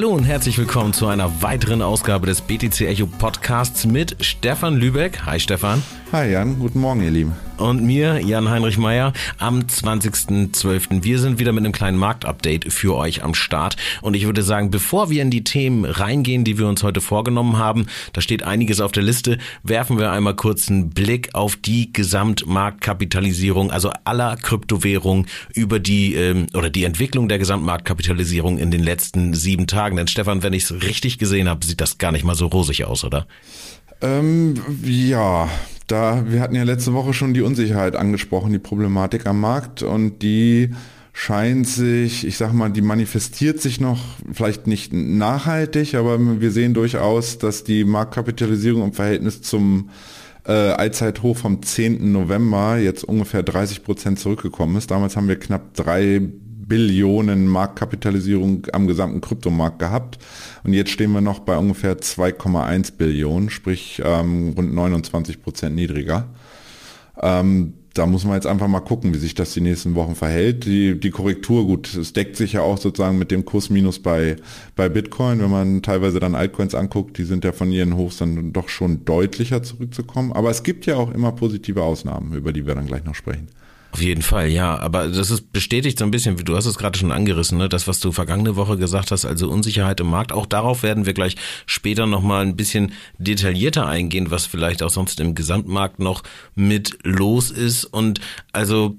Hallo und herzlich willkommen zu einer weiteren Ausgabe des BTC Echo Podcasts mit Stefan Lübeck. Hi Stefan. Hi Jan, guten Morgen ihr Lieben. Und mir, Jan-Heinrich Meyer, am 20.12. Wir sind wieder mit einem kleinen Marktupdate für euch am Start. Und ich würde sagen, bevor wir in die Themen reingehen, die wir uns heute vorgenommen haben, da steht einiges auf der Liste, werfen wir einmal kurz einen Blick auf die Gesamtmarktkapitalisierung, also aller Kryptowährungen über die, ähm, oder die Entwicklung der Gesamtmarktkapitalisierung in den letzten sieben Tagen. Denn Stefan, wenn ich es richtig gesehen habe, sieht das gar nicht mal so rosig aus, oder? Ähm, ja, da, wir hatten ja letzte Woche schon die Unsicherheit angesprochen, die Problematik am Markt und die scheint sich, ich sag mal, die manifestiert sich noch vielleicht nicht nachhaltig, aber wir sehen durchaus, dass die Marktkapitalisierung im Verhältnis zum äh, Allzeithoch vom 10. November jetzt ungefähr 30 Prozent zurückgekommen ist. Damals haben wir knapp drei Billionen Marktkapitalisierung am gesamten Kryptomarkt gehabt. Und jetzt stehen wir noch bei ungefähr 2,1 Billionen, sprich ähm, rund 29 Prozent niedriger. Ähm, da muss man jetzt einfach mal gucken, wie sich das die nächsten Wochen verhält. Die, die Korrektur, gut, es deckt sich ja auch sozusagen mit dem Kursminus bei, bei Bitcoin. Wenn man teilweise dann Altcoins anguckt, die sind ja von ihren Hochs dann doch schon deutlicher zurückzukommen. Aber es gibt ja auch immer positive Ausnahmen, über die wir dann gleich noch sprechen. Auf jeden Fall, ja. Aber das ist bestätigt so ein bisschen, wie du hast es gerade schon angerissen, ne? das, was du vergangene Woche gesagt hast, also Unsicherheit im Markt. Auch darauf werden wir gleich später nochmal ein bisschen detaillierter eingehen, was vielleicht auch sonst im Gesamtmarkt noch mit los ist. Und also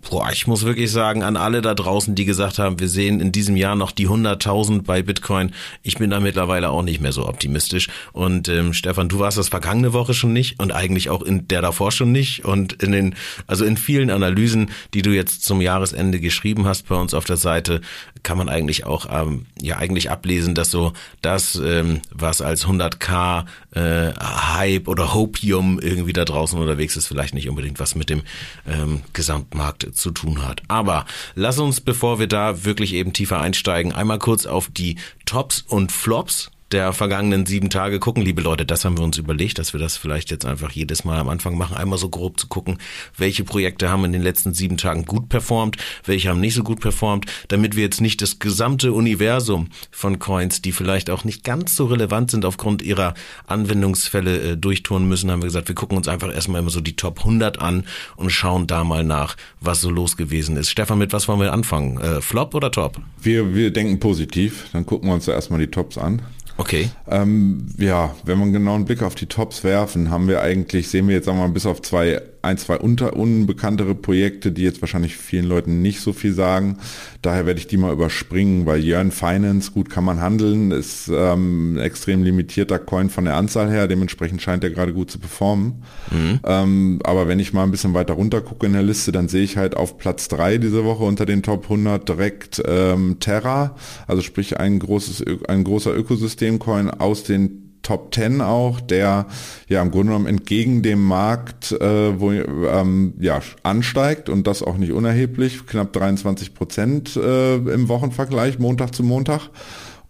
boah, ich muss wirklich sagen, an alle da draußen, die gesagt haben, wir sehen in diesem Jahr noch die 100.000 bei Bitcoin. Ich bin da mittlerweile auch nicht mehr so optimistisch. Und ähm, Stefan, du warst das vergangene Woche schon nicht und eigentlich auch in der davor schon nicht. Und in den, also in vielen Analysen, die du jetzt zum Jahresende geschrieben hast bei uns auf der Seite, kann man eigentlich auch ähm, ja eigentlich ablesen, dass so das, ähm, was als 100k äh, Hype oder Hopium irgendwie da draußen unterwegs ist, vielleicht nicht unbedingt was mit dem ähm, Gesamtmarkt zu tun hat. Aber lass uns, bevor wir da wirklich eben tiefer einsteigen, einmal kurz auf die Tops und Flops der vergangenen sieben Tage gucken. Liebe Leute, das haben wir uns überlegt, dass wir das vielleicht jetzt einfach jedes Mal am Anfang machen, einmal so grob zu gucken, welche Projekte haben in den letzten sieben Tagen gut performt, welche haben nicht so gut performt, damit wir jetzt nicht das gesamte Universum von Coins, die vielleicht auch nicht ganz so relevant sind aufgrund ihrer Anwendungsfälle äh, durchtouren müssen, haben wir gesagt, wir gucken uns einfach erstmal immer so die Top 100 an und schauen da mal nach, was so los gewesen ist. Stefan, mit was wollen wir anfangen? Äh, Flop oder Top? Wir, wir denken positiv, dann gucken wir uns da erstmal die Tops an. Okay. Ähm, ja, wenn wir einen genauen Blick auf die Tops werfen, haben wir eigentlich, sehen wir jetzt sagen wir mal bis auf zwei ein, zwei unter, unbekanntere Projekte, die jetzt wahrscheinlich vielen Leuten nicht so viel sagen. Daher werde ich die mal überspringen, weil Yearn Finance, gut kann man handeln, ist ähm, extrem limitierter Coin von der Anzahl her, dementsprechend scheint er gerade gut zu performen. Mhm. Ähm, aber wenn ich mal ein bisschen weiter runter gucke in der Liste, dann sehe ich halt auf Platz drei diese Woche unter den Top 100 direkt ähm, Terra, also sprich ein großes, ein großer Ökosystem-Coin aus den Top 10 auch, der ja im Grunde genommen entgegen dem Markt äh, wo, ähm, ja, ansteigt und das auch nicht unerheblich, knapp 23 Prozent äh, im Wochenvergleich, Montag zu Montag.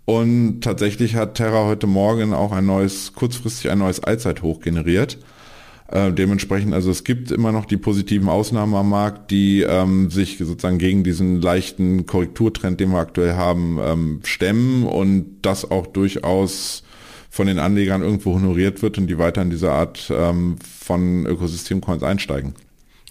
Und tatsächlich hat Terra heute Morgen auch ein neues, kurzfristig ein neues Allzeithoch generiert. Äh, dementsprechend, also es gibt immer noch die positiven Ausnahmen am Markt, die ähm, sich sozusagen gegen diesen leichten Korrekturtrend, den wir aktuell haben, ähm, stemmen und das auch durchaus von den Anlegern irgendwo honoriert wird und die weiter in diese Art ähm, von Ökosystemcoins einsteigen.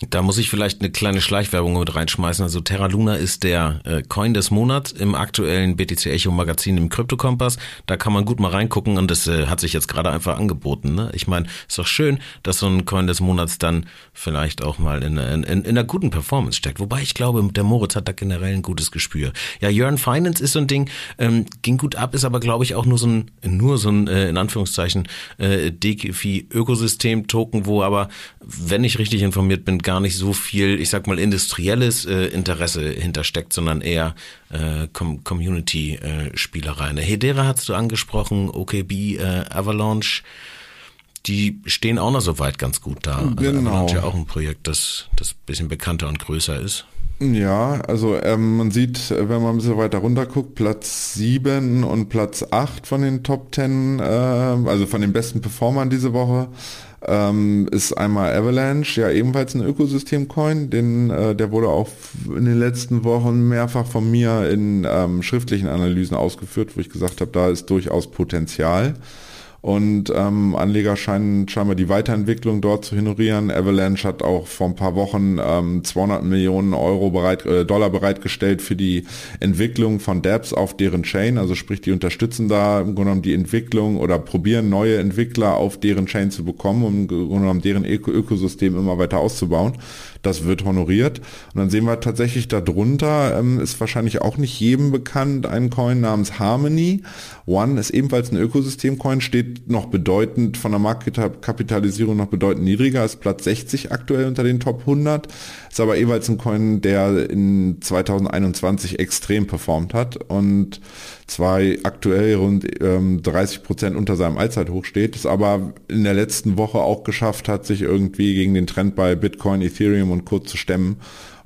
Da muss ich vielleicht eine kleine Schleichwerbung mit reinschmeißen. Also Terra Luna ist der äh, Coin des Monats im aktuellen BTC Echo Magazin im Kryptokompass. Da kann man gut mal reingucken und das äh, hat sich jetzt gerade einfach angeboten. Ne? Ich meine, ist doch schön, dass so ein Coin des Monats dann vielleicht auch mal in, in, in, einer guten Performance steckt. Wobei ich glaube, der Moritz hat da generell ein gutes Gespür. Ja, Yearn Finance ist so ein Ding, ähm, ging gut ab, ist aber glaube ich auch nur so ein, nur so ein, äh, in Anführungszeichen, äh, DeFi-Ökosystem-Token, wo aber, wenn ich richtig informiert bin, gar nicht so viel, ich sag mal, industrielles äh, Interesse hintersteckt, sondern eher äh, Com Community-Spielerei. Äh, Hedera hast du angesprochen, OKB, äh, Avalanche, die stehen auch noch soweit ganz gut da. Also genau. Avalanche ja auch ein Projekt, das, das bisschen bekannter und größer ist. Ja, also ähm, man sieht, wenn man ein bisschen weiter runter guckt, Platz 7 und Platz 8 von den Top 10, äh, also von den besten Performern diese Woche ähm, ist einmal Avalanche, ja ebenfalls ein Ökosystem-Coin, den, äh, der wurde auch in den letzten Wochen mehrfach von mir in ähm, schriftlichen Analysen ausgeführt, wo ich gesagt habe, da ist durchaus Potenzial. Und ähm, Anleger scheinen scheinbar die Weiterentwicklung dort zu ignorieren. Avalanche hat auch vor ein paar Wochen ähm, 200 Millionen Euro bereit, äh, Dollar bereitgestellt für die Entwicklung von Dapps auf deren Chain. Also sprich, die unterstützen da im Grunde genommen die Entwicklung oder probieren neue Entwickler auf deren Chain zu bekommen, um im Grunde genommen deren Ökosystem immer weiter auszubauen. Das wird honoriert. Und dann sehen wir tatsächlich darunter, ähm, ist wahrscheinlich auch nicht jedem bekannt, ein Coin namens Harmony. One ist ebenfalls ein Ökosystem-Coin, steht noch bedeutend von der Marktkapitalisierung noch bedeutend niedriger, ist Platz 60 aktuell unter den Top 100, ist aber jeweils ein Coin, der in 2021 extrem performt hat und zwar aktuell rund ähm, 30 Prozent unter seinem Allzeithoch steht, es aber in der letzten Woche auch geschafft hat, sich irgendwie gegen den Trend bei Bitcoin, Ethereum und Co. zu stemmen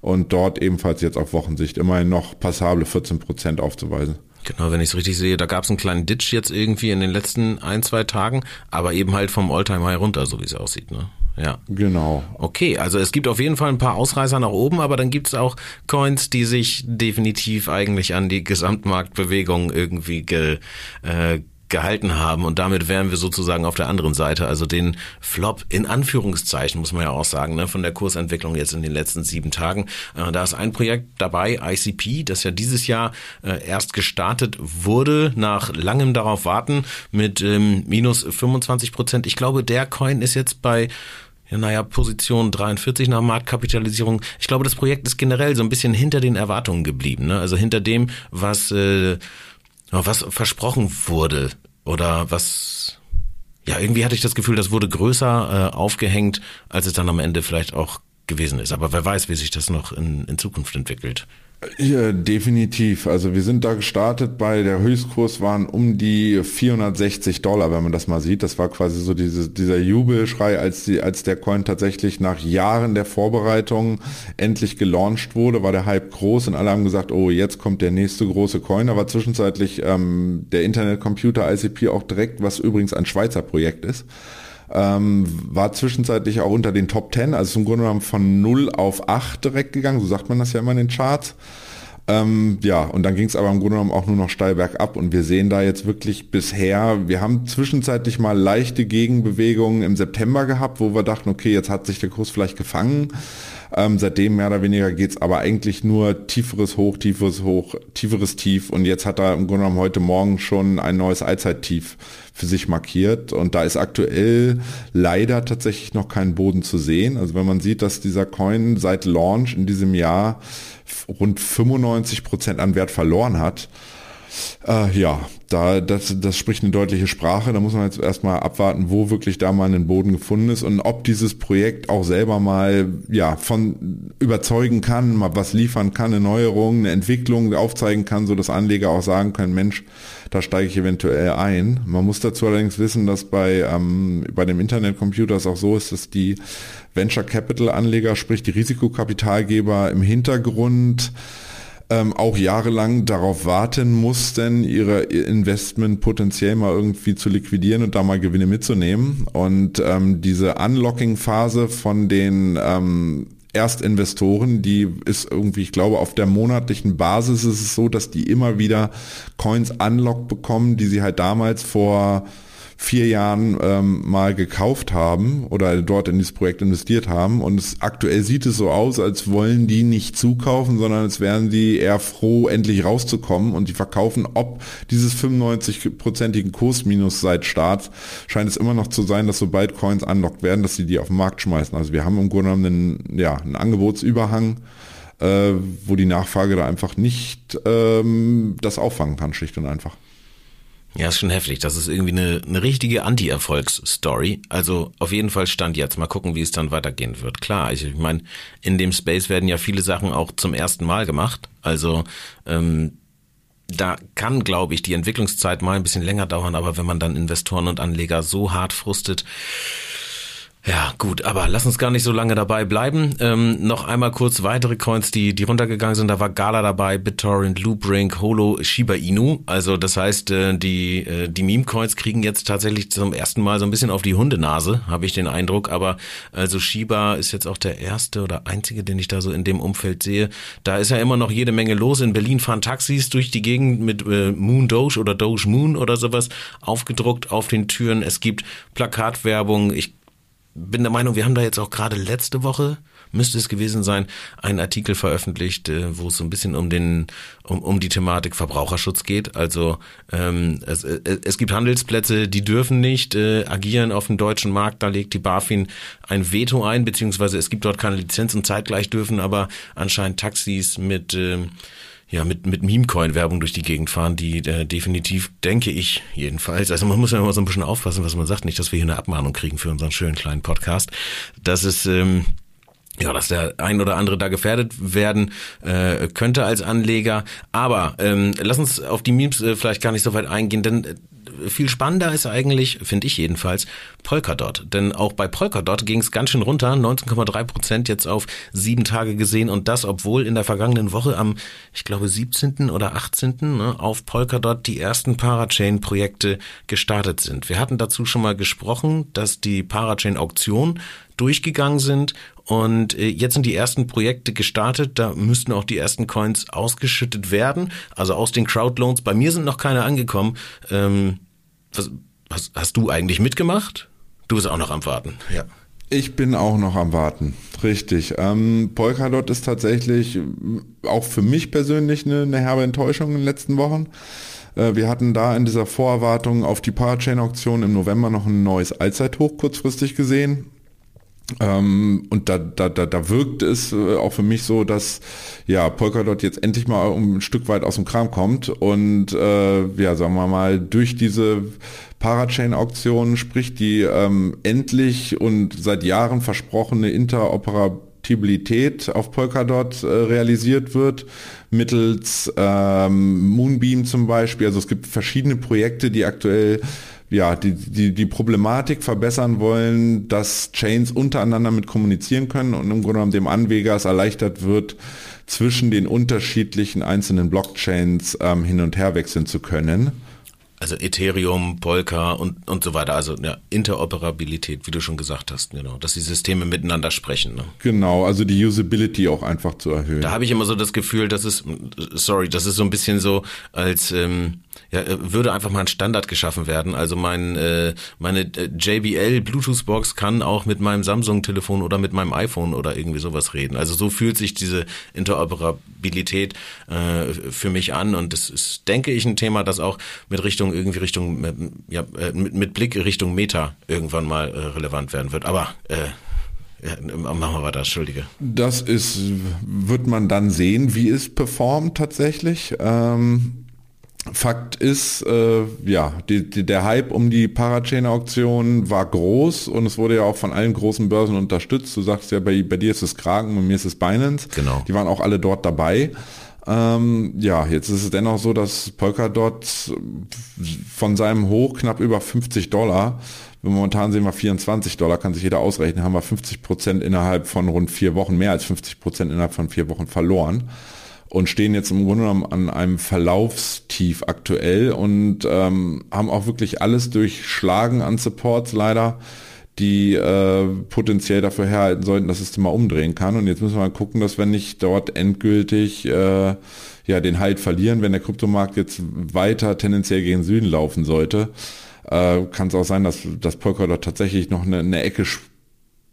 und dort ebenfalls jetzt auf Wochensicht immerhin noch passable 14 Prozent aufzuweisen. Genau, wenn ich es richtig sehe, da gab es einen kleinen Ditch jetzt irgendwie in den letzten ein, zwei Tagen, aber eben halt vom Alltime High runter, so wie es aussieht. Ne? Ja. Genau. Okay, also es gibt auf jeden Fall ein paar Ausreißer nach oben, aber dann gibt es auch Coins, die sich definitiv eigentlich an die Gesamtmarktbewegung irgendwie ge, äh, gehalten haben und damit wären wir sozusagen auf der anderen Seite, also den Flop in Anführungszeichen, muss man ja auch sagen, ne, von der Kursentwicklung jetzt in den letzten sieben Tagen. Äh, da ist ein Projekt dabei, ICP, das ja dieses Jahr äh, erst gestartet wurde, nach langem darauf warten, mit ähm, minus 25 Prozent. Ich glaube, der Coin ist jetzt bei ja, naja, Position 43 nach Marktkapitalisierung. Ich glaube, das Projekt ist generell so ein bisschen hinter den Erwartungen geblieben. Ne? Also hinter dem, was äh, was versprochen wurde oder was ja irgendwie hatte ich das Gefühl, das wurde größer äh, aufgehängt, als es dann am Ende vielleicht auch gewesen ist. Aber wer weiß, wie sich das noch in, in Zukunft entwickelt. Ja, definitiv. Also wir sind da gestartet bei der Höchstkurs waren um die 460 Dollar, wenn man das mal sieht. Das war quasi so diese, dieser Jubelschrei, als, die, als der Coin tatsächlich nach Jahren der Vorbereitung endlich gelauncht wurde, war der Hype groß und alle haben gesagt, oh, jetzt kommt der nächste große Coin. Aber zwischenzeitlich ähm, der Internetcomputer ICP auch direkt, was übrigens ein Schweizer Projekt ist ähm, war zwischenzeitlich auch unter den Top 10, also im Grunde genommen von 0 auf 8 direkt gegangen, so sagt man das ja immer in den Charts. Ähm, ja, und dann ging es aber im Grunde genommen auch nur noch steil bergab und wir sehen da jetzt wirklich bisher, wir haben zwischenzeitlich mal leichte Gegenbewegungen im September gehabt, wo wir dachten, okay, jetzt hat sich der Kurs vielleicht gefangen. Ähm, seitdem mehr oder weniger geht's aber eigentlich nur tieferes Hoch, tieferes Hoch, tieferes Tief und jetzt hat er im Grunde genommen heute Morgen schon ein neues Allzeittief für sich markiert. Und da ist aktuell leider tatsächlich noch kein Boden zu sehen. Also wenn man sieht, dass dieser Coin seit Launch in diesem Jahr rund 95 Prozent an Wert verloren hat, äh, ja, da, das, das spricht eine deutliche Sprache. Da muss man jetzt erstmal abwarten, wo wirklich da mal ein Boden gefunden ist und ob dieses Projekt auch selber mal, ja, von überzeugen kann, mal was liefern kann, eine Neuerung, eine Entwicklung aufzeigen kann, so dass Anleger auch sagen können, Mensch, da steige ich eventuell ein. Man muss dazu allerdings wissen, dass bei, ähm, bei dem Internetcomputer es auch so ist, dass die Venture Capital Anleger, sprich die Risikokapitalgeber im Hintergrund ähm, auch jahrelang darauf warten mussten, ihre Investment potenziell mal irgendwie zu liquidieren und da mal Gewinne mitzunehmen. Und ähm, diese Unlocking-Phase von den ähm, Erstinvestoren, die ist irgendwie, ich glaube, auf der monatlichen Basis ist es so, dass die immer wieder Coins unlocked bekommen, die sie halt damals vor vier Jahren ähm, mal gekauft haben oder dort in dieses Projekt investiert haben. Und es, aktuell sieht es so aus, als wollen die nicht zukaufen, sondern als wären die eher froh, endlich rauszukommen. Und die verkaufen, ob dieses 95-prozentigen Kursminus seit Start, scheint es immer noch zu sein, dass sobald Coins unlockt werden, dass sie die auf den Markt schmeißen. Also wir haben im Grunde genommen einen, ja, einen Angebotsüberhang. Äh, wo die Nachfrage da einfach nicht ähm, das auffangen kann, schlicht und einfach. Ja, ist schon heftig. Das ist irgendwie eine, eine richtige Anti-Erfolgs-Story. Also auf jeden Fall stand jetzt. Mal gucken, wie es dann weitergehen wird. Klar, ich, ich meine, in dem Space werden ja viele Sachen auch zum ersten Mal gemacht. Also ähm, da kann, glaube ich, die Entwicklungszeit mal ein bisschen länger dauern, aber wenn man dann Investoren und Anleger so hart frustet, ja, gut, aber lass uns gar nicht so lange dabei bleiben. Ähm, noch einmal kurz weitere Coins, die, die runtergegangen sind. Da war Gala dabei, BitTorrent, Loopring, Holo, Shiba Inu. Also das heißt, äh, die, äh, die Meme-Coins kriegen jetzt tatsächlich zum ersten Mal so ein bisschen auf die Hundenase, habe ich den Eindruck. Aber also Shiba ist jetzt auch der erste oder einzige, den ich da so in dem Umfeld sehe. Da ist ja immer noch jede Menge los. In Berlin fahren Taxis durch die Gegend mit äh, Moon Doge oder Doge Moon oder sowas aufgedruckt auf den Türen. Es gibt Plakatwerbung. Ich bin der Meinung, wir haben da jetzt auch gerade letzte Woche, müsste es gewesen sein, einen Artikel veröffentlicht, äh, wo es so ein bisschen um den, um, um die Thematik Verbraucherschutz geht. Also ähm, es, äh, es gibt Handelsplätze, die dürfen nicht äh, agieren auf dem deutschen Markt. Da legt die BaFin ein Veto ein, beziehungsweise es gibt dort keine Lizenz und zeitgleich dürfen aber anscheinend Taxis mit äh, ja, mit, mit Meme-Coin-Werbung durch die Gegend fahren, die äh, definitiv, denke ich jedenfalls, also man muss ja immer so ein bisschen aufpassen, was man sagt, nicht, dass wir hier eine Abmahnung kriegen für unseren schönen kleinen Podcast. Das ist, ähm, ja, dass der ein oder andere da gefährdet werden äh, könnte als Anleger. Aber ähm, lass uns auf die Memes äh, vielleicht gar nicht so weit eingehen, denn äh, viel spannender ist eigentlich, finde ich jedenfalls, Polkadot. Denn auch bei Polkadot ging es ganz schön runter, 19,3 Prozent jetzt auf sieben Tage gesehen und das, obwohl in der vergangenen Woche am, ich glaube, 17. oder 18. Ne, auf Polkadot die ersten Parachain-Projekte gestartet sind. Wir hatten dazu schon mal gesprochen, dass die Parachain-Auktion durchgegangen sind und äh, jetzt sind die ersten Projekte gestartet, da müssten auch die ersten Coins ausgeschüttet werden, also aus den Crowdloans. Bei mir sind noch keine angekommen. Ähm, was, was hast du eigentlich mitgemacht? Du bist auch noch am Warten, ja. Ich bin auch noch am Warten, richtig. Ähm, Polkadot ist tatsächlich auch für mich persönlich eine, eine herbe Enttäuschung in den letzten Wochen. Äh, wir hatten da in dieser Vorerwartung auf die Parachain-Auktion im November noch ein neues Allzeithoch kurzfristig gesehen. Ähm, und da, da, da, da wirkt es äh, auch für mich so, dass ja Polkadot jetzt endlich mal ein Stück weit aus dem Kram kommt und äh, ja, sagen wir mal, durch diese Parachain-Auktion, sprich die ähm, endlich und seit Jahren versprochene Interoperabilität auf Polkadot äh, realisiert wird, mittels ähm, Moonbeam zum Beispiel. Also es gibt verschiedene Projekte, die aktuell ja, die, die, die Problematik verbessern wollen, dass Chains untereinander mit kommunizieren können und im Grunde genommen dem Anleger es erleichtert wird, zwischen den unterschiedlichen einzelnen Blockchains ähm, hin und her wechseln zu können. Also Ethereum, Polka und, und so weiter. Also ja, Interoperabilität, wie du schon gesagt hast, genau, dass die Systeme miteinander sprechen. Ne? Genau, also die Usability auch einfach zu erhöhen. Da habe ich immer so das Gefühl, dass es, sorry, das ist so ein bisschen so, als ähm, ja, äh, würde einfach mal ein Standard geschaffen werden. Also mein, äh, meine äh, JBL Bluetooth-Box kann auch mit meinem Samsung-Telefon oder mit meinem iPhone oder irgendwie sowas reden. Also so fühlt sich diese Interoperabilität äh, für mich an und das ist, denke ich, ein Thema, das auch mit Richtung irgendwie Richtung äh, ja mit, mit Blick Richtung Meta irgendwann mal äh, relevant werden wird. Aber äh, ja, machen wir weiter, entschuldige. Das ist, wird man dann sehen, wie es performt tatsächlich. Ähm Fakt ist, äh, ja, die, die, der Hype um die Parachain-Auktion war groß und es wurde ja auch von allen großen Börsen unterstützt. Du sagst ja, bei, bei dir ist es Kragen, bei mir ist es Binance. Genau. Die waren auch alle dort dabei. Ähm, ja, jetzt ist es dennoch so, dass Polkadot von seinem Hoch knapp über 50 Dollar, momentan sehen wir 24 Dollar, kann sich jeder ausrechnen, haben wir 50 Prozent innerhalb von rund vier Wochen, mehr als 50 Prozent innerhalb von vier Wochen verloren und stehen jetzt im Grunde genommen an einem Verlaufstief aktuell und ähm, haben auch wirklich alles durchschlagen an Supports leider, die äh, potenziell dafür herhalten sollten, dass es das mal umdrehen kann. Und jetzt müssen wir mal gucken, dass wir nicht dort endgültig äh, ja den Halt verlieren, wenn der Kryptomarkt jetzt weiter tendenziell gegen Süden laufen sollte. Äh, kann es auch sein, dass das Polkadot tatsächlich noch eine, eine Ecke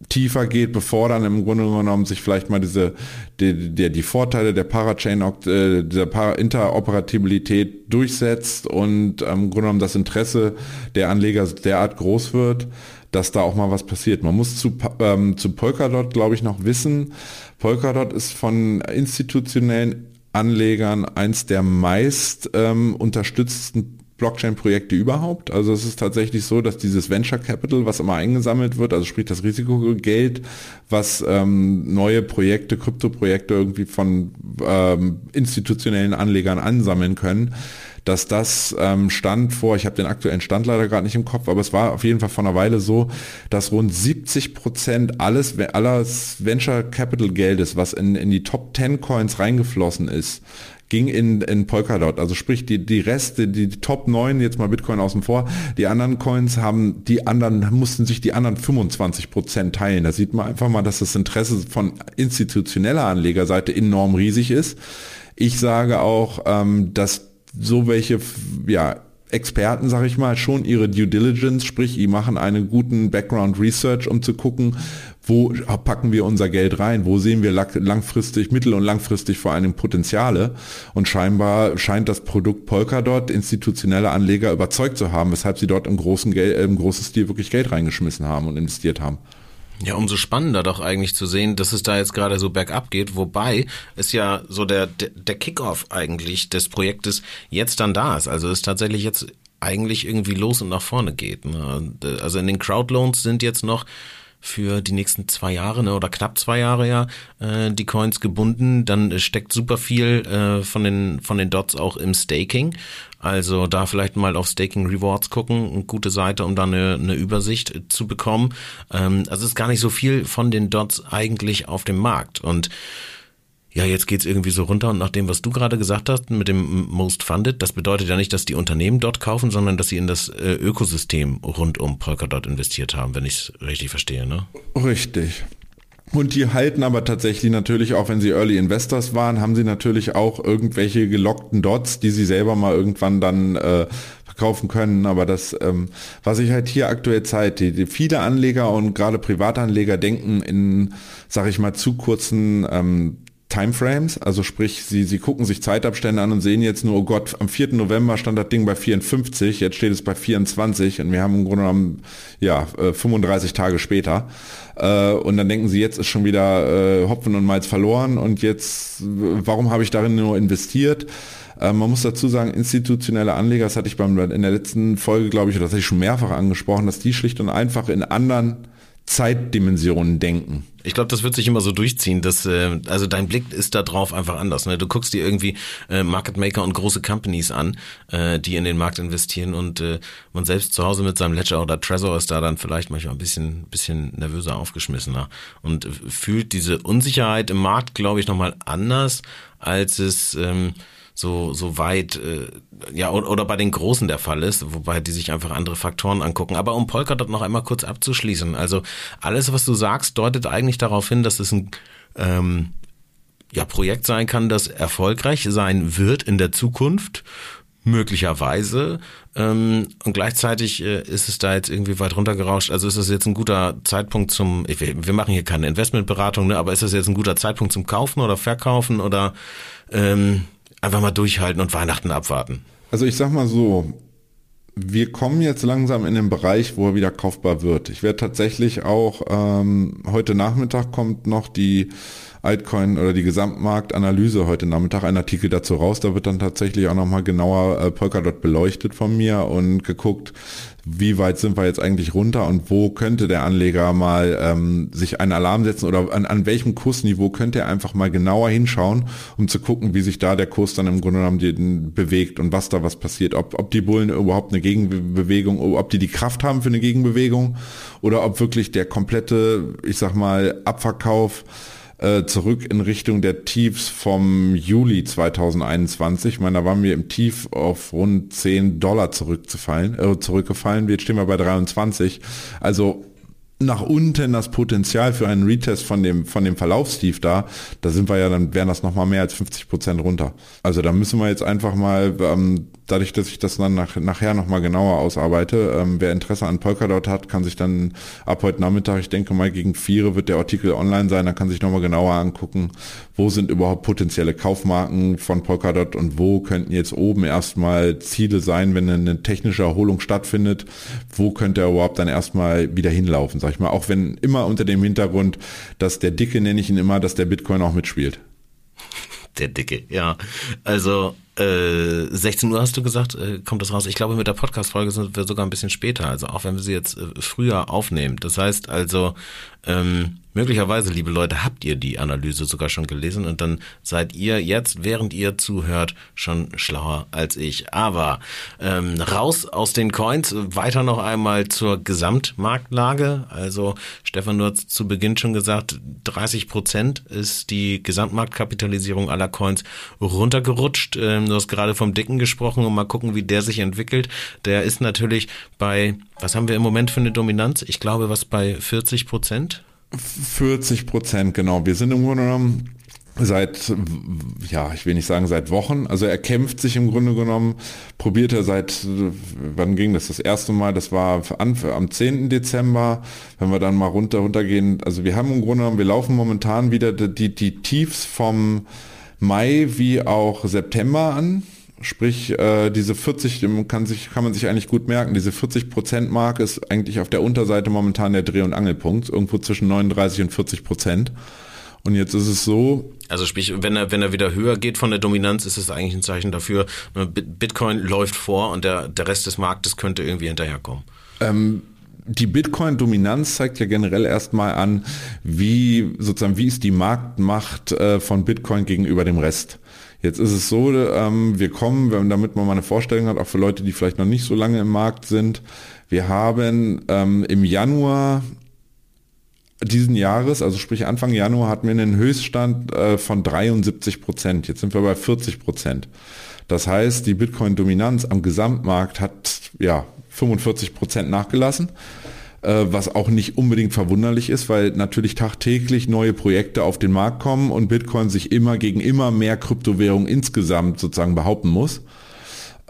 tiefer geht, bevor dann im Grunde genommen sich vielleicht mal diese die, die, die Vorteile der Parachain äh, dieser Interoperabilität durchsetzt und ähm, im Grunde genommen das Interesse der Anleger derart groß wird, dass da auch mal was passiert. Man muss zu, ähm, zu Polkadot, glaube ich, noch wissen. Polkadot ist von institutionellen Anlegern eins der meist ähm, unterstützten Blockchain-Projekte überhaupt. Also es ist tatsächlich so, dass dieses Venture Capital, was immer eingesammelt wird, also sprich das Risikogeld, was ähm, neue Projekte, Kryptoprojekte irgendwie von ähm, institutionellen Anlegern ansammeln können, dass das ähm, stand vor, ich habe den aktuellen Stand leider gerade nicht im Kopf, aber es war auf jeden Fall vor einer Weile so, dass rund 70 Prozent alles, alles Venture Capital Geldes, was in, in die Top 10 Coins reingeflossen ist, ging in, in Polkadot. Also sprich, die, die Reste, die, Top 9, jetzt mal Bitcoin außen vor, die anderen Coins haben, die anderen, mussten sich die anderen 25 Prozent teilen. Da sieht man einfach mal, dass das Interesse von institutioneller Anlegerseite enorm riesig ist. Ich sage auch, ähm, dass so welche, ja, Experten, sage ich mal, schon ihre Due Diligence, sprich, die machen einen guten Background Research, um zu gucken, wo packen wir unser Geld rein, wo sehen wir langfristig, mittel- und langfristig vor allem Potenziale und scheinbar scheint das Produkt Polkadot institutionelle Anleger überzeugt zu haben, weshalb sie dort im großen, Geld, im großen Stil wirklich Geld reingeschmissen haben und investiert haben. Ja, umso spannender doch eigentlich zu sehen, dass es da jetzt gerade so bergab geht, wobei es ja so der, der, Kickoff eigentlich des Projektes jetzt dann da ist. Also es tatsächlich jetzt eigentlich irgendwie los und nach vorne geht. Ne? Also in den Crowdloans sind jetzt noch für die nächsten zwei Jahre ne, oder knapp zwei Jahre ja äh, die Coins gebunden. Dann steckt super viel äh, von den von den Dots auch im Staking. Also da vielleicht mal auf Staking Rewards gucken, eine gute Seite, um da eine, eine Übersicht zu bekommen. Ähm, also es ist gar nicht so viel von den Dots eigentlich auf dem Markt und ja, jetzt geht's irgendwie so runter und nach dem, was du gerade gesagt hast mit dem Most Funded, das bedeutet ja nicht, dass die Unternehmen dort kaufen, sondern dass sie in das äh, Ökosystem rund um Polkadot investiert haben, wenn ich es richtig verstehe, ne? Richtig. Und die halten aber tatsächlich natürlich, auch wenn sie Early Investors waren, haben sie natürlich auch irgendwelche gelockten Dots, die sie selber mal irgendwann dann äh, verkaufen können. Aber das, ähm, was ich halt hier aktuell zeigt, die, die viele Anleger und gerade Privatanleger denken in, sag ich mal, zu kurzen ähm, Timeframes, also sprich, sie, sie gucken sich Zeitabstände an und sehen jetzt nur, oh Gott, am 4. November stand das Ding bei 54, jetzt steht es bei 24 und wir haben im Grunde genommen, ja, 35 äh, Tage später. Äh, und dann denken sie, jetzt ist schon wieder äh, Hopfen und Malz verloren und jetzt, warum habe ich darin nur investiert? man muss dazu sagen, institutionelle Anleger, das hatte ich beim, in der letzten Folge, glaube ich, oder das hatte ich schon mehrfach angesprochen, dass die schlicht und einfach in anderen Zeitdimensionen denken. Ich glaube, das wird sich immer so durchziehen, dass äh, also dein Blick ist da drauf einfach anders. Ne? Du guckst dir irgendwie äh, Market Maker und große Companies an, äh, die in den Markt investieren und äh, man selbst zu Hause mit seinem Ledger oder Trezor ist da dann vielleicht manchmal ein bisschen bisschen nervöser aufgeschmissener und fühlt diese Unsicherheit im Markt, glaube ich, nochmal anders, als es ähm, so, so weit, äh, ja, oder, oder bei den Großen der Fall ist, wobei die sich einfach andere Faktoren angucken. Aber um Polkadot noch einmal kurz abzuschließen, also alles, was du sagst, deutet eigentlich darauf hin, dass es ein ähm, ja, Projekt sein kann, das erfolgreich sein wird in der Zukunft möglicherweise. Ähm, und gleichzeitig äh, ist es da jetzt irgendwie weit runtergerauscht. Also ist das jetzt ein guter Zeitpunkt zum, ich, wir machen hier keine Investmentberatung, ne, aber ist das jetzt ein guter Zeitpunkt zum Kaufen oder Verkaufen oder ähm, einfach mal durchhalten und Weihnachten abwarten. Also ich sag mal so, wir kommen jetzt langsam in den Bereich, wo er wieder kaufbar wird. Ich werde tatsächlich auch, ähm, heute Nachmittag kommt noch die Altcoin oder die Gesamtmarktanalyse heute Nachmittag ein Artikel dazu raus. Da wird dann tatsächlich auch nochmal genauer äh, Polkadot beleuchtet von mir und geguckt, wie weit sind wir jetzt eigentlich runter und wo könnte der Anleger mal ähm, sich einen Alarm setzen oder an, an welchem Kursniveau könnte er einfach mal genauer hinschauen, um zu gucken, wie sich da der Kurs dann im Grunde genommen bewegt und was da was passiert. Ob, ob die Bullen überhaupt eine Gegenbewegung, ob die die Kraft haben für eine Gegenbewegung oder ob wirklich der komplette, ich sag mal, Abverkauf äh, zurück in Richtung der Tiefs vom Juli 2021. Ich meine, da waren wir im Tief auf rund 10 Dollar zurückzufallen, äh, zurückgefallen. Jetzt stehen wir bei 23. Also nach unten das Potenzial für einen Retest von dem, von dem Verlaufstief da, da sind wir ja, dann wären das nochmal mehr als 50 Prozent runter. Also da müssen wir jetzt einfach mal, ähm, dadurch, dass ich das dann nach, nachher nochmal genauer ausarbeite, ähm, wer Interesse an Polkadot hat, kann sich dann ab heute Nachmittag, ich denke mal gegen vier wird der Artikel online sein, da kann sich nochmal genauer angucken, wo sind überhaupt potenzielle Kaufmarken von Polkadot und wo könnten jetzt oben erstmal Ziele sein, wenn eine technische Erholung stattfindet, wo könnte er überhaupt dann erstmal wieder hinlaufen, sag ich mal, auch wenn immer unter dem Hintergrund, dass der Dicke, nenne ich ihn immer, dass der Bitcoin auch mitspielt. Der Dicke, ja. Also äh, 16 Uhr hast du gesagt, äh, kommt das raus. Ich glaube, mit der Podcast-Folge sind wir sogar ein bisschen später, also auch wenn wir sie jetzt äh, früher aufnehmen. Das heißt also, ähm, Möglicherweise, liebe Leute, habt ihr die Analyse sogar schon gelesen und dann seid ihr jetzt, während ihr zuhört, schon schlauer als ich. Aber ähm, raus aus den Coins, weiter noch einmal zur Gesamtmarktlage. Also Stefan, du hast zu Beginn schon gesagt, 30 Prozent ist die Gesamtmarktkapitalisierung aller Coins runtergerutscht. Ähm, du hast gerade vom Dicken gesprochen und mal gucken, wie der sich entwickelt. Der ist natürlich bei, was haben wir im Moment für eine Dominanz? Ich glaube, was bei 40 Prozent? 40 Prozent, genau. Wir sind im Grunde genommen seit, ja, ich will nicht sagen seit Wochen, also er kämpft sich im Grunde genommen, probiert er seit, wann ging das das erste Mal, das war am 10. Dezember, wenn wir dann mal runter, runtergehen, also wir haben im Grunde genommen, wir laufen momentan wieder die, die Tiefs vom Mai wie auch September an, Sprich, äh, diese 40 kann, sich, kann man sich eigentlich gut merken. Diese 40 Prozent Marke ist eigentlich auf der Unterseite momentan der Dreh- und Angelpunkt, irgendwo zwischen 39 und 40 Prozent. Und jetzt ist es so. Also sprich, wenn er, wenn er wieder höher geht von der Dominanz, ist es eigentlich ein Zeichen dafür, ne, Bitcoin läuft vor und der, der Rest des Marktes könnte irgendwie hinterherkommen. Ähm, die Bitcoin-Dominanz zeigt ja generell erstmal an, wie sozusagen, wie ist die Marktmacht äh, von Bitcoin gegenüber dem Rest. Jetzt ist es so, ähm, wir kommen, damit man mal eine Vorstellung hat, auch für Leute, die vielleicht noch nicht so lange im Markt sind, wir haben ähm, im Januar diesen Jahres, also sprich Anfang Januar, hatten wir einen Höchststand äh, von 73 Prozent. Jetzt sind wir bei 40 Prozent. Das heißt, die Bitcoin-Dominanz am Gesamtmarkt hat ja 45 Prozent nachgelassen. Äh, was auch nicht unbedingt verwunderlich ist, weil natürlich tagtäglich neue Projekte auf den Markt kommen und Bitcoin sich immer gegen immer mehr Kryptowährungen insgesamt sozusagen behaupten muss.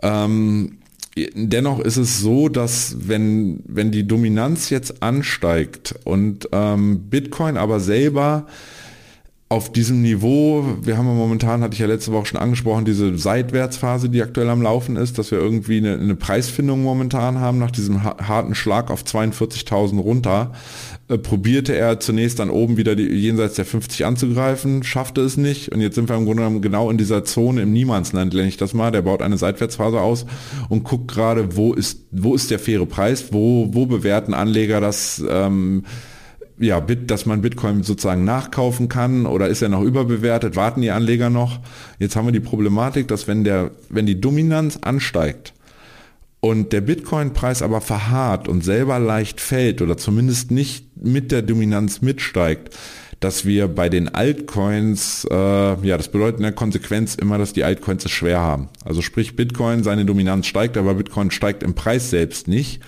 Ähm, dennoch ist es so, dass wenn, wenn die Dominanz jetzt ansteigt und ähm, Bitcoin aber selber auf diesem Niveau, wir haben ja momentan, hatte ich ja letzte Woche schon angesprochen, diese Seitwärtsphase, die aktuell am Laufen ist, dass wir irgendwie eine, eine Preisfindung momentan haben nach diesem harten Schlag auf 42.000 runter. Äh, probierte er zunächst dann oben wieder die, jenseits der 50 anzugreifen, schaffte es nicht und jetzt sind wir im Grunde genommen genau in dieser Zone im Niemandsland, nenne ich das mal. Der baut eine Seitwärtsphase aus und guckt gerade, wo ist, wo ist der faire Preis, wo, wo bewerten Anleger das, ähm, ja, dass man Bitcoin sozusagen nachkaufen kann oder ist er noch überbewertet, warten die Anleger noch. Jetzt haben wir die Problematik, dass wenn der, wenn die Dominanz ansteigt und der Bitcoin-Preis aber verharrt und selber leicht fällt oder zumindest nicht mit der Dominanz mitsteigt, dass wir bei den Altcoins, äh, ja, das bedeutet in der Konsequenz immer, dass die Altcoins es schwer haben. Also sprich, Bitcoin, seine Dominanz steigt, aber Bitcoin steigt im Preis selbst nicht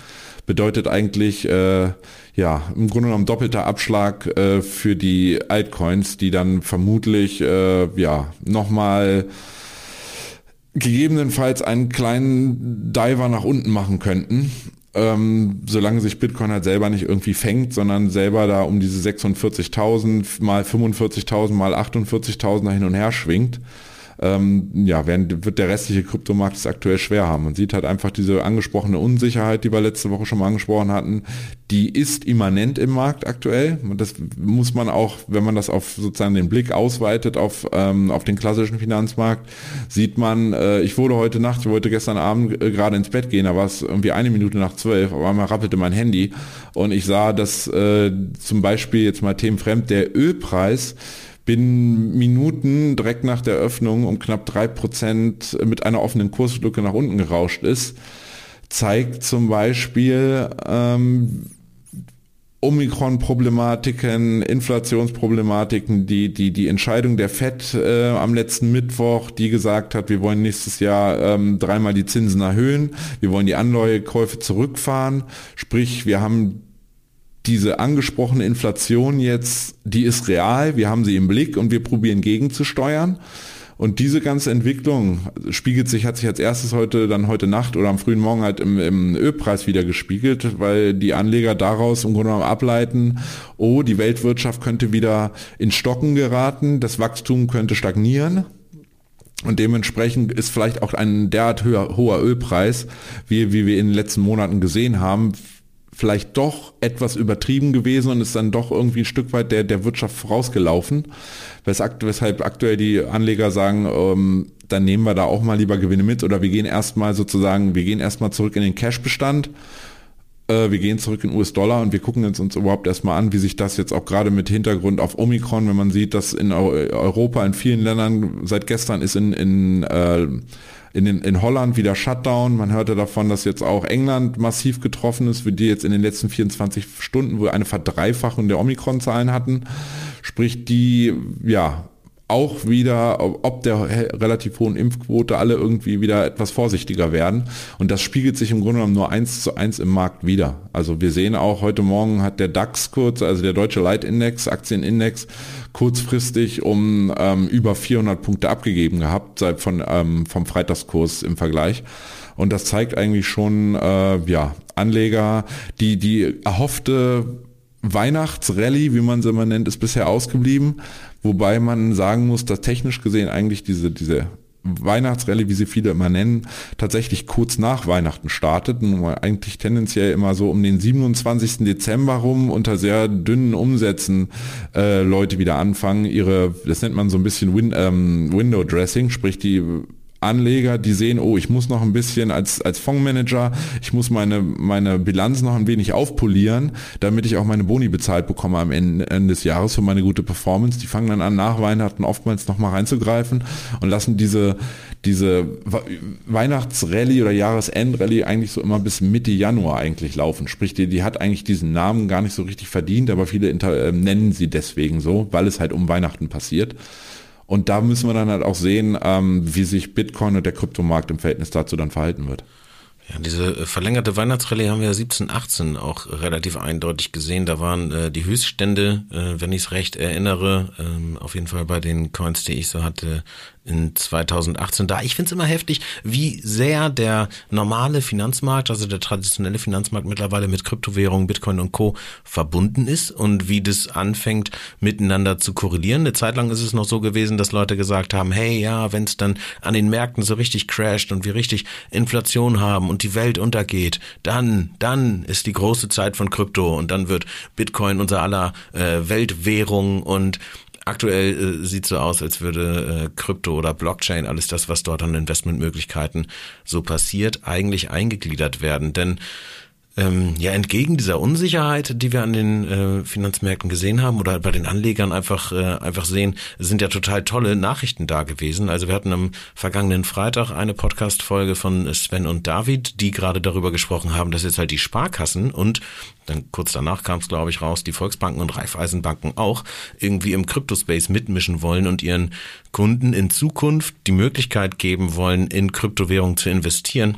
bedeutet eigentlich äh, ja im Grunde genommen doppelter Abschlag äh, für die Altcoins, die dann vermutlich äh, ja nochmal gegebenenfalls einen kleinen Diver nach unten machen könnten. Ähm, solange sich Bitcoin halt selber nicht irgendwie fängt, sondern selber da um diese 46.000 mal 45.000 mal 48.000 hin und her schwingt ähm, ja, werden, wird der restliche Kryptomarkt es aktuell schwer haben. Man sieht halt einfach diese angesprochene Unsicherheit, die wir letzte Woche schon mal angesprochen hatten, die ist immanent im Markt aktuell. Und das muss man auch, wenn man das auf sozusagen den Blick ausweitet auf, ähm, auf den klassischen Finanzmarkt, sieht man, äh, ich wurde heute Nacht, ich wollte gestern Abend äh, gerade ins Bett gehen, da war es irgendwie eine Minute nach zwölf, aber einmal rappelte mein Handy und ich sah, dass äh, zum Beispiel jetzt mal themenfremd der Ölpreis binnen Minuten direkt nach der Öffnung um knapp drei Prozent mit einer offenen Kurslücke nach unten gerauscht ist, zeigt zum Beispiel ähm, Omikron-Problematiken, Inflationsproblematiken, die, die, die Entscheidung der FED äh, am letzten Mittwoch, die gesagt hat, wir wollen nächstes Jahr ähm, dreimal die Zinsen erhöhen, wir wollen die Anleihekäufe zurückfahren, sprich, wir haben diese angesprochene Inflation jetzt, die ist real, wir haben sie im Blick und wir probieren gegenzusteuern. Und diese ganze Entwicklung spiegelt sich, hat sich als erstes heute, dann heute Nacht oder am frühen Morgen halt im, im Ölpreis wieder gespiegelt, weil die Anleger daraus im Grunde genommen ableiten, oh, die Weltwirtschaft könnte wieder in Stocken geraten, das Wachstum könnte stagnieren. Und dementsprechend ist vielleicht auch ein derart höher, hoher Ölpreis, wie, wie wir in den letzten Monaten gesehen haben, vielleicht doch etwas übertrieben gewesen und ist dann doch irgendwie ein Stück weit der, der Wirtschaft vorausgelaufen. Weshalb aktuell die Anleger sagen, ähm, dann nehmen wir da auch mal lieber Gewinne mit oder wir gehen erstmal sozusagen, wir gehen erstmal zurück in den Cash-Bestand äh, wir gehen zurück in US-Dollar und wir gucken jetzt uns überhaupt erstmal an, wie sich das jetzt auch gerade mit Hintergrund auf Omikron, wenn man sieht, dass in Europa, in vielen Ländern seit gestern ist in, in äh, in, in Holland wieder Shutdown. Man hörte davon, dass jetzt auch England massiv getroffen ist, wie die jetzt in den letzten 24 Stunden wo eine Verdreifachung der Omikron-Zahlen hatten. Sprich, die ja auch wieder, ob der relativ hohen Impfquote, alle irgendwie wieder etwas vorsichtiger werden. Und das spiegelt sich im Grunde genommen nur eins zu eins im Markt wieder. Also wir sehen auch, heute Morgen hat der DAX kurz, also der Deutsche Leitindex, Aktienindex, kurzfristig um ähm, über 400 Punkte abgegeben gehabt, seit von, ähm, vom Freitagskurs im Vergleich. Und das zeigt eigentlich schon, äh, ja, Anleger, die, die erhoffte Weihnachtsrallye, wie man sie immer nennt, ist bisher ausgeblieben. Wobei man sagen muss, dass technisch gesehen eigentlich diese, diese Weihnachtsrallye, wie sie viele immer nennen, tatsächlich kurz nach Weihnachten startet und eigentlich tendenziell immer so um den 27. Dezember rum unter sehr dünnen Umsätzen äh, Leute wieder anfangen, ihre, das nennt man so ein bisschen Win, ähm, Window Dressing, sprich die Anleger, die sehen, oh, ich muss noch ein bisschen als, als Fondsmanager, ich muss meine, meine Bilanz noch ein wenig aufpolieren, damit ich auch meine Boni bezahlt bekomme am Ende, Ende des Jahres für meine gute Performance. Die fangen dann an, nach Weihnachten oftmals nochmal reinzugreifen und lassen diese, diese Weihnachtsrallye oder Jahresendrallye eigentlich so immer bis Mitte Januar eigentlich laufen. Sprich, die, die hat eigentlich diesen Namen gar nicht so richtig verdient, aber viele äh, nennen sie deswegen so, weil es halt um Weihnachten passiert. Und da müssen wir dann halt auch sehen, ähm, wie sich Bitcoin und der Kryptomarkt im Verhältnis dazu dann verhalten wird. Ja, diese äh, verlängerte Weihnachtsrallye haben wir 17, 18 auch relativ eindeutig gesehen. Da waren äh, die Höchststände, äh, wenn ich es recht erinnere, ähm, auf jeden Fall bei den Coins, die ich so hatte, in 2018 da. Ich finde es immer heftig, wie sehr der normale Finanzmarkt, also der traditionelle Finanzmarkt mittlerweile mit Kryptowährungen, Bitcoin und Co. verbunden ist und wie das anfängt miteinander zu korrelieren. Eine Zeit lang ist es noch so gewesen, dass Leute gesagt haben, hey ja, wenn es dann an den Märkten so richtig crasht und wir richtig Inflation haben und die Welt untergeht, dann, dann ist die große Zeit von Krypto und dann wird Bitcoin unser aller äh, Weltwährung und aktuell äh, sieht so aus, als würde äh, Krypto oder Blockchain, alles das, was dort an Investmentmöglichkeiten so passiert, eigentlich eingegliedert werden. Denn ähm, ja, entgegen dieser Unsicherheit, die wir an den äh, Finanzmärkten gesehen haben oder bei den Anlegern einfach, äh, einfach sehen, sind ja total tolle Nachrichten da gewesen. Also wir hatten am vergangenen Freitag eine Podcast-Folge von Sven und David, die gerade darüber gesprochen haben, dass jetzt halt die Sparkassen und dann kurz danach kam es, glaube ich, raus, die Volksbanken und Raiffeisenbanken auch irgendwie im Kryptospace mitmischen wollen und ihren Kunden in Zukunft die Möglichkeit geben wollen, in Kryptowährungen zu investieren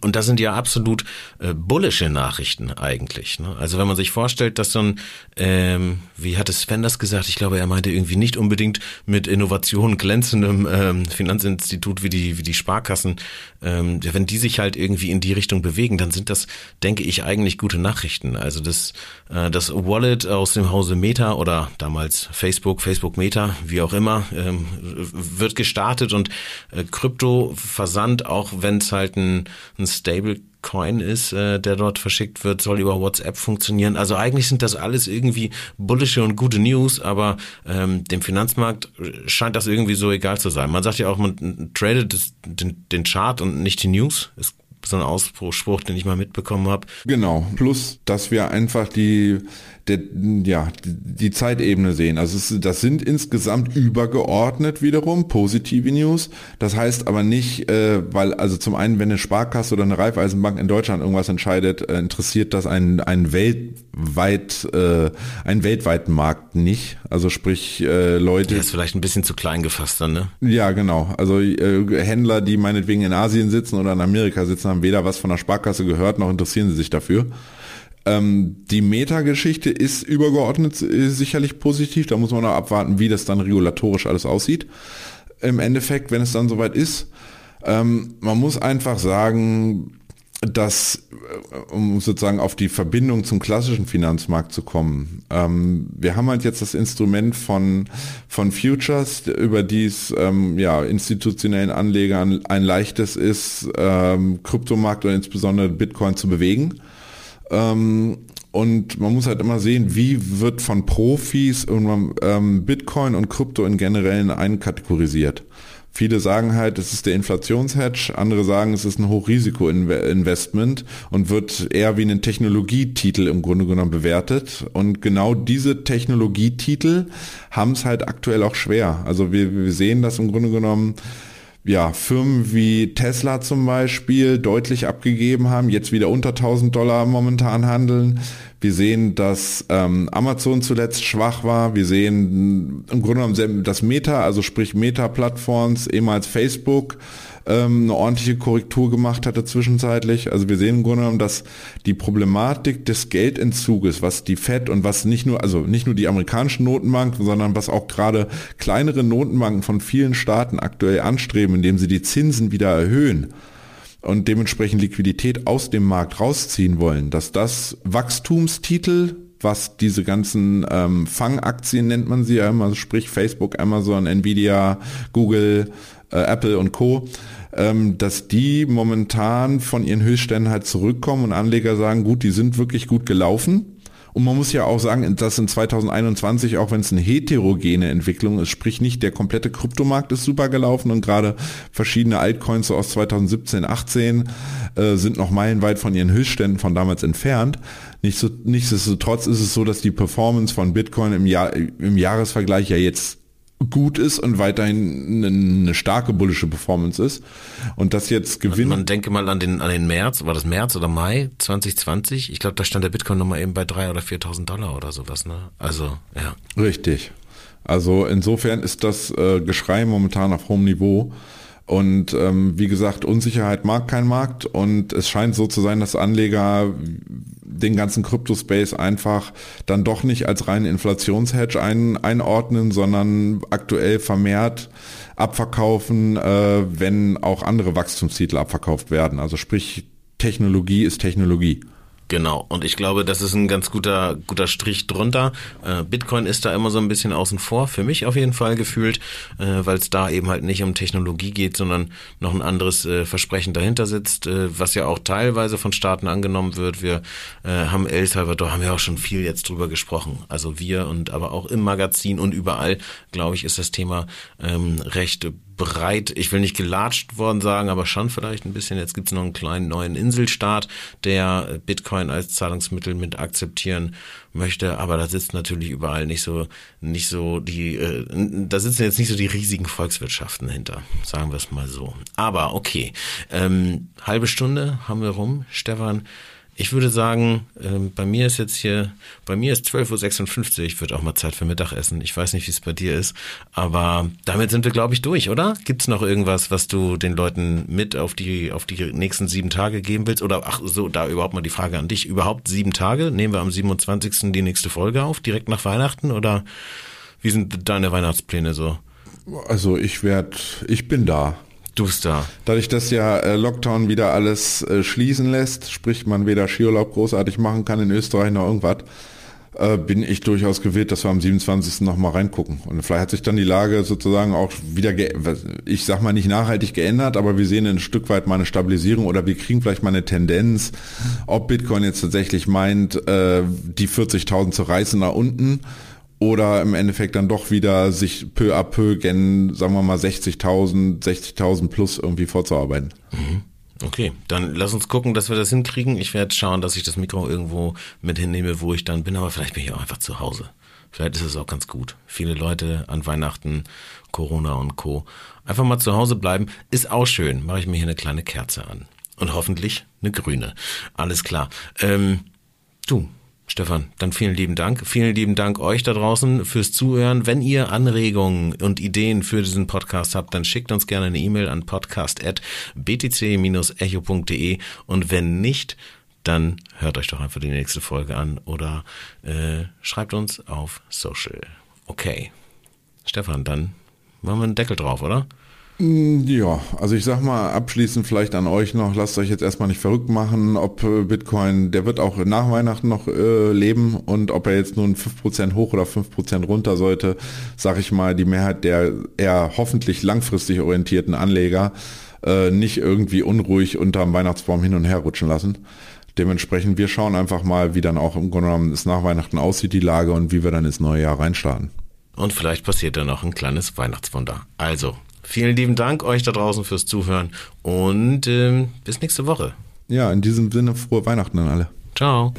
und das sind ja absolut äh, bullische Nachrichten eigentlich. Ne? Also wenn man sich vorstellt, dass so ein, ähm, wie hatte Sven das gesagt? Ich glaube, er meinte irgendwie nicht unbedingt mit Innovation glänzendem ähm, Finanzinstitut wie die wie die Sparkassen. Ähm, wenn die sich halt irgendwie in die Richtung bewegen, dann sind das, denke ich, eigentlich gute Nachrichten. Also das äh, das Wallet aus dem Hause Meta oder damals Facebook, Facebook Meta, wie auch immer, ähm, wird gestartet und äh, Krypto Versand, auch wenn es halt ein ein Stablecoin ist, äh, der dort verschickt wird, soll über WhatsApp funktionieren. Also eigentlich sind das alles irgendwie bullische und gute News, aber ähm, dem Finanzmarkt scheint das irgendwie so egal zu sein. Man sagt ja auch, man tradet das, den, den Chart und nicht die News. Es so ein Ausspruch, den ich mal mitbekommen habe. Genau. Plus, dass wir einfach die, der, ja, die Zeitebene sehen. Also es, das sind insgesamt übergeordnet wiederum positive News. Das heißt aber nicht, äh, weil also zum einen, wenn eine Sparkasse oder eine Raiffeisenbank in Deutschland irgendwas entscheidet, äh, interessiert das einen, einen weltweit, äh, einen weltweiten Markt nicht. Also sprich äh, Leute. Der ist vielleicht ein bisschen zu klein gefasst dann, ne? Ja, genau. Also äh, Händler, die meinetwegen in Asien sitzen oder in Amerika sitzen, haben weder was von der Sparkasse gehört, noch interessieren sie sich dafür. Ähm, die Meta-Geschichte ist übergeordnet sicherlich positiv. Da muss man noch abwarten, wie das dann regulatorisch alles aussieht. Im Endeffekt, wenn es dann soweit ist. Ähm, man muss einfach sagen, dass, äh, um sozusagen auf die Verbindung zum klassischen Finanzmarkt zu kommen, ähm, wir haben halt jetzt das Instrument von, von Futures, über die es ähm, ja, institutionellen Anlegern ein leichtes ist, ähm, Kryptomarkt oder insbesondere Bitcoin zu bewegen. Ähm, und man muss halt immer sehen, wie wird von Profis irgendwann ähm, Bitcoin und Krypto in generellen einkategorisiert. Viele sagen halt, es ist der Inflationshedge, andere sagen, es ist ein Hochrisiko-Investment und wird eher wie ein Technologietitel im Grunde genommen bewertet. Und genau diese Technologietitel haben es halt aktuell auch schwer. Also wir, wir sehen das im Grunde genommen, ja, Firmen wie Tesla zum Beispiel deutlich abgegeben haben, jetzt wieder unter 1000 Dollar momentan handeln. Wir sehen, dass ähm, Amazon zuletzt schwach war. Wir sehen im Grunde genommen das Meta, also sprich Meta-Plattforms, ehemals Facebook, ähm, eine ordentliche Korrektur gemacht hatte zwischenzeitlich. Also wir sehen im Grunde genommen, dass die Problematik des Geldentzuges, was die Fed und was nicht nur, also nicht nur die amerikanischen Notenbanken, sondern was auch gerade kleinere Notenbanken von vielen Staaten aktuell anstreben, indem sie die Zinsen wieder erhöhen und dementsprechend Liquidität aus dem Markt rausziehen wollen, dass das Wachstumstitel was diese ganzen ähm, Fangaktien nennt man sie ja immer, sprich Facebook, Amazon, Nvidia, Google, äh, Apple und Co., ähm, dass die momentan von ihren Höchstständen halt zurückkommen und Anleger sagen, gut, die sind wirklich gut gelaufen. Und man muss ja auch sagen, dass in 2021, auch wenn es eine heterogene Entwicklung ist, sprich nicht der komplette Kryptomarkt ist super gelaufen und gerade verschiedene Altcoins so aus 2017, 18 äh, sind noch meilenweit von ihren Höchstständen von damals entfernt. Nichtsdestotrotz ist es so, dass die Performance von Bitcoin im, Jahr, im Jahresvergleich ja jetzt gut ist und weiterhin eine, starke bullische Performance ist. Und das jetzt gewinnt. Man denke mal an den, an den März, war das März oder Mai 2020? Ich glaube, da stand der Bitcoin nochmal eben bei drei oder 4.000 Dollar oder sowas, ne? Also, ja. Richtig. Also insofern ist das äh, Geschrei momentan auf hohem Niveau. Und ähm, wie gesagt, Unsicherheit mag kein Markt und es scheint so zu sein, dass Anleger den ganzen Crypto-Space einfach dann doch nicht als reinen Inflationshedge ein, einordnen, sondern aktuell vermehrt abverkaufen, äh, wenn auch andere Wachstumstitel abverkauft werden. Also sprich, Technologie ist Technologie. Genau, und ich glaube, das ist ein ganz guter, guter Strich drunter. Äh, Bitcoin ist da immer so ein bisschen außen vor, für mich auf jeden Fall gefühlt, äh, weil es da eben halt nicht um Technologie geht, sondern noch ein anderes äh, Versprechen dahinter sitzt, äh, was ja auch teilweise von Staaten angenommen wird. Wir äh, haben El Salvador, haben wir auch schon viel jetzt drüber gesprochen. Also wir und aber auch im Magazin und überall, glaube ich, ist das Thema ähm, recht breit, ich will nicht gelatscht worden sagen, aber schon vielleicht ein bisschen. Jetzt gibt es noch einen kleinen neuen Inselstaat, der Bitcoin als Zahlungsmittel mit akzeptieren möchte, aber da sitzt natürlich überall nicht so, nicht so die, äh, da sitzen jetzt nicht so die riesigen Volkswirtschaften hinter, sagen wir es mal so. Aber okay, ähm, halbe Stunde haben wir rum, Stefan. Ich würde sagen, ähm, bei mir ist jetzt hier, bei mir ist 12.56 Uhr, wird auch mal Zeit für Mittagessen. Ich weiß nicht, wie es bei dir ist, aber damit sind wir, glaube ich, durch, oder? Gibt es noch irgendwas, was du den Leuten mit auf die, auf die nächsten sieben Tage geben willst? Oder ach so, da überhaupt mal die Frage an dich. Überhaupt sieben Tage? Nehmen wir am 27. die nächste Folge auf, direkt nach Weihnachten? Oder wie sind deine Weihnachtspläne so? Also ich werde, ich bin da. Du da. Dadurch, dass ja äh, Lockdown wieder alles äh, schließen lässt, sprich man weder Skiurlaub großartig machen kann in Österreich noch irgendwas, äh, bin ich durchaus gewillt, dass wir am 27. nochmal reingucken. Und vielleicht hat sich dann die Lage sozusagen auch wieder, ich sag mal nicht nachhaltig geändert, aber wir sehen ein Stück weit mal eine Stabilisierung oder wir kriegen vielleicht mal eine Tendenz, ob Bitcoin jetzt tatsächlich meint, die 40.000 zu reißen nach unten oder im Endeffekt dann doch wieder sich peu à peu gen, sagen wir mal 60.000, 60.000 plus irgendwie vorzuarbeiten. Mhm. Okay, dann lass uns gucken, dass wir das hinkriegen. Ich werde schauen, dass ich das Mikro irgendwo mit hinnehme, wo ich dann bin, aber vielleicht bin ich auch einfach zu Hause. Vielleicht ist es auch ganz gut. Viele Leute an Weihnachten, Corona und Co. Einfach mal zu Hause bleiben, ist auch schön. Mache ich mir hier eine kleine Kerze an. Und hoffentlich eine grüne. Alles klar. Ähm, du, Stefan, dann vielen lieben Dank. Vielen lieben Dank euch da draußen fürs Zuhören. Wenn ihr Anregungen und Ideen für diesen Podcast habt, dann schickt uns gerne eine E-Mail an podcast.btc-echo.de und wenn nicht, dann hört euch doch einfach die nächste Folge an oder äh, schreibt uns auf Social. Okay. Stefan, dann machen wir einen Deckel drauf, oder? Mm, ja, also ich sag mal abschließend vielleicht an euch noch, lasst euch jetzt erstmal nicht verrückt machen, ob äh, Bitcoin, der wird auch nach Weihnachten noch äh, leben und ob er jetzt nun 5% hoch oder 5% runter sollte, sag ich mal, die Mehrheit der eher hoffentlich langfristig orientierten Anleger äh, nicht irgendwie unruhig unterm Weihnachtsbaum hin und her rutschen lassen. Dementsprechend, wir schauen einfach mal, wie dann auch im Grunde genommen es nach Weihnachten aussieht, die Lage und wie wir dann ins neue Jahr reinstarten. Und vielleicht passiert da noch ein kleines Weihnachtswunder. Also, Vielen lieben Dank euch da draußen fürs Zuhören und ähm, bis nächste Woche. Ja, in diesem Sinne frohe Weihnachten an alle. Ciao.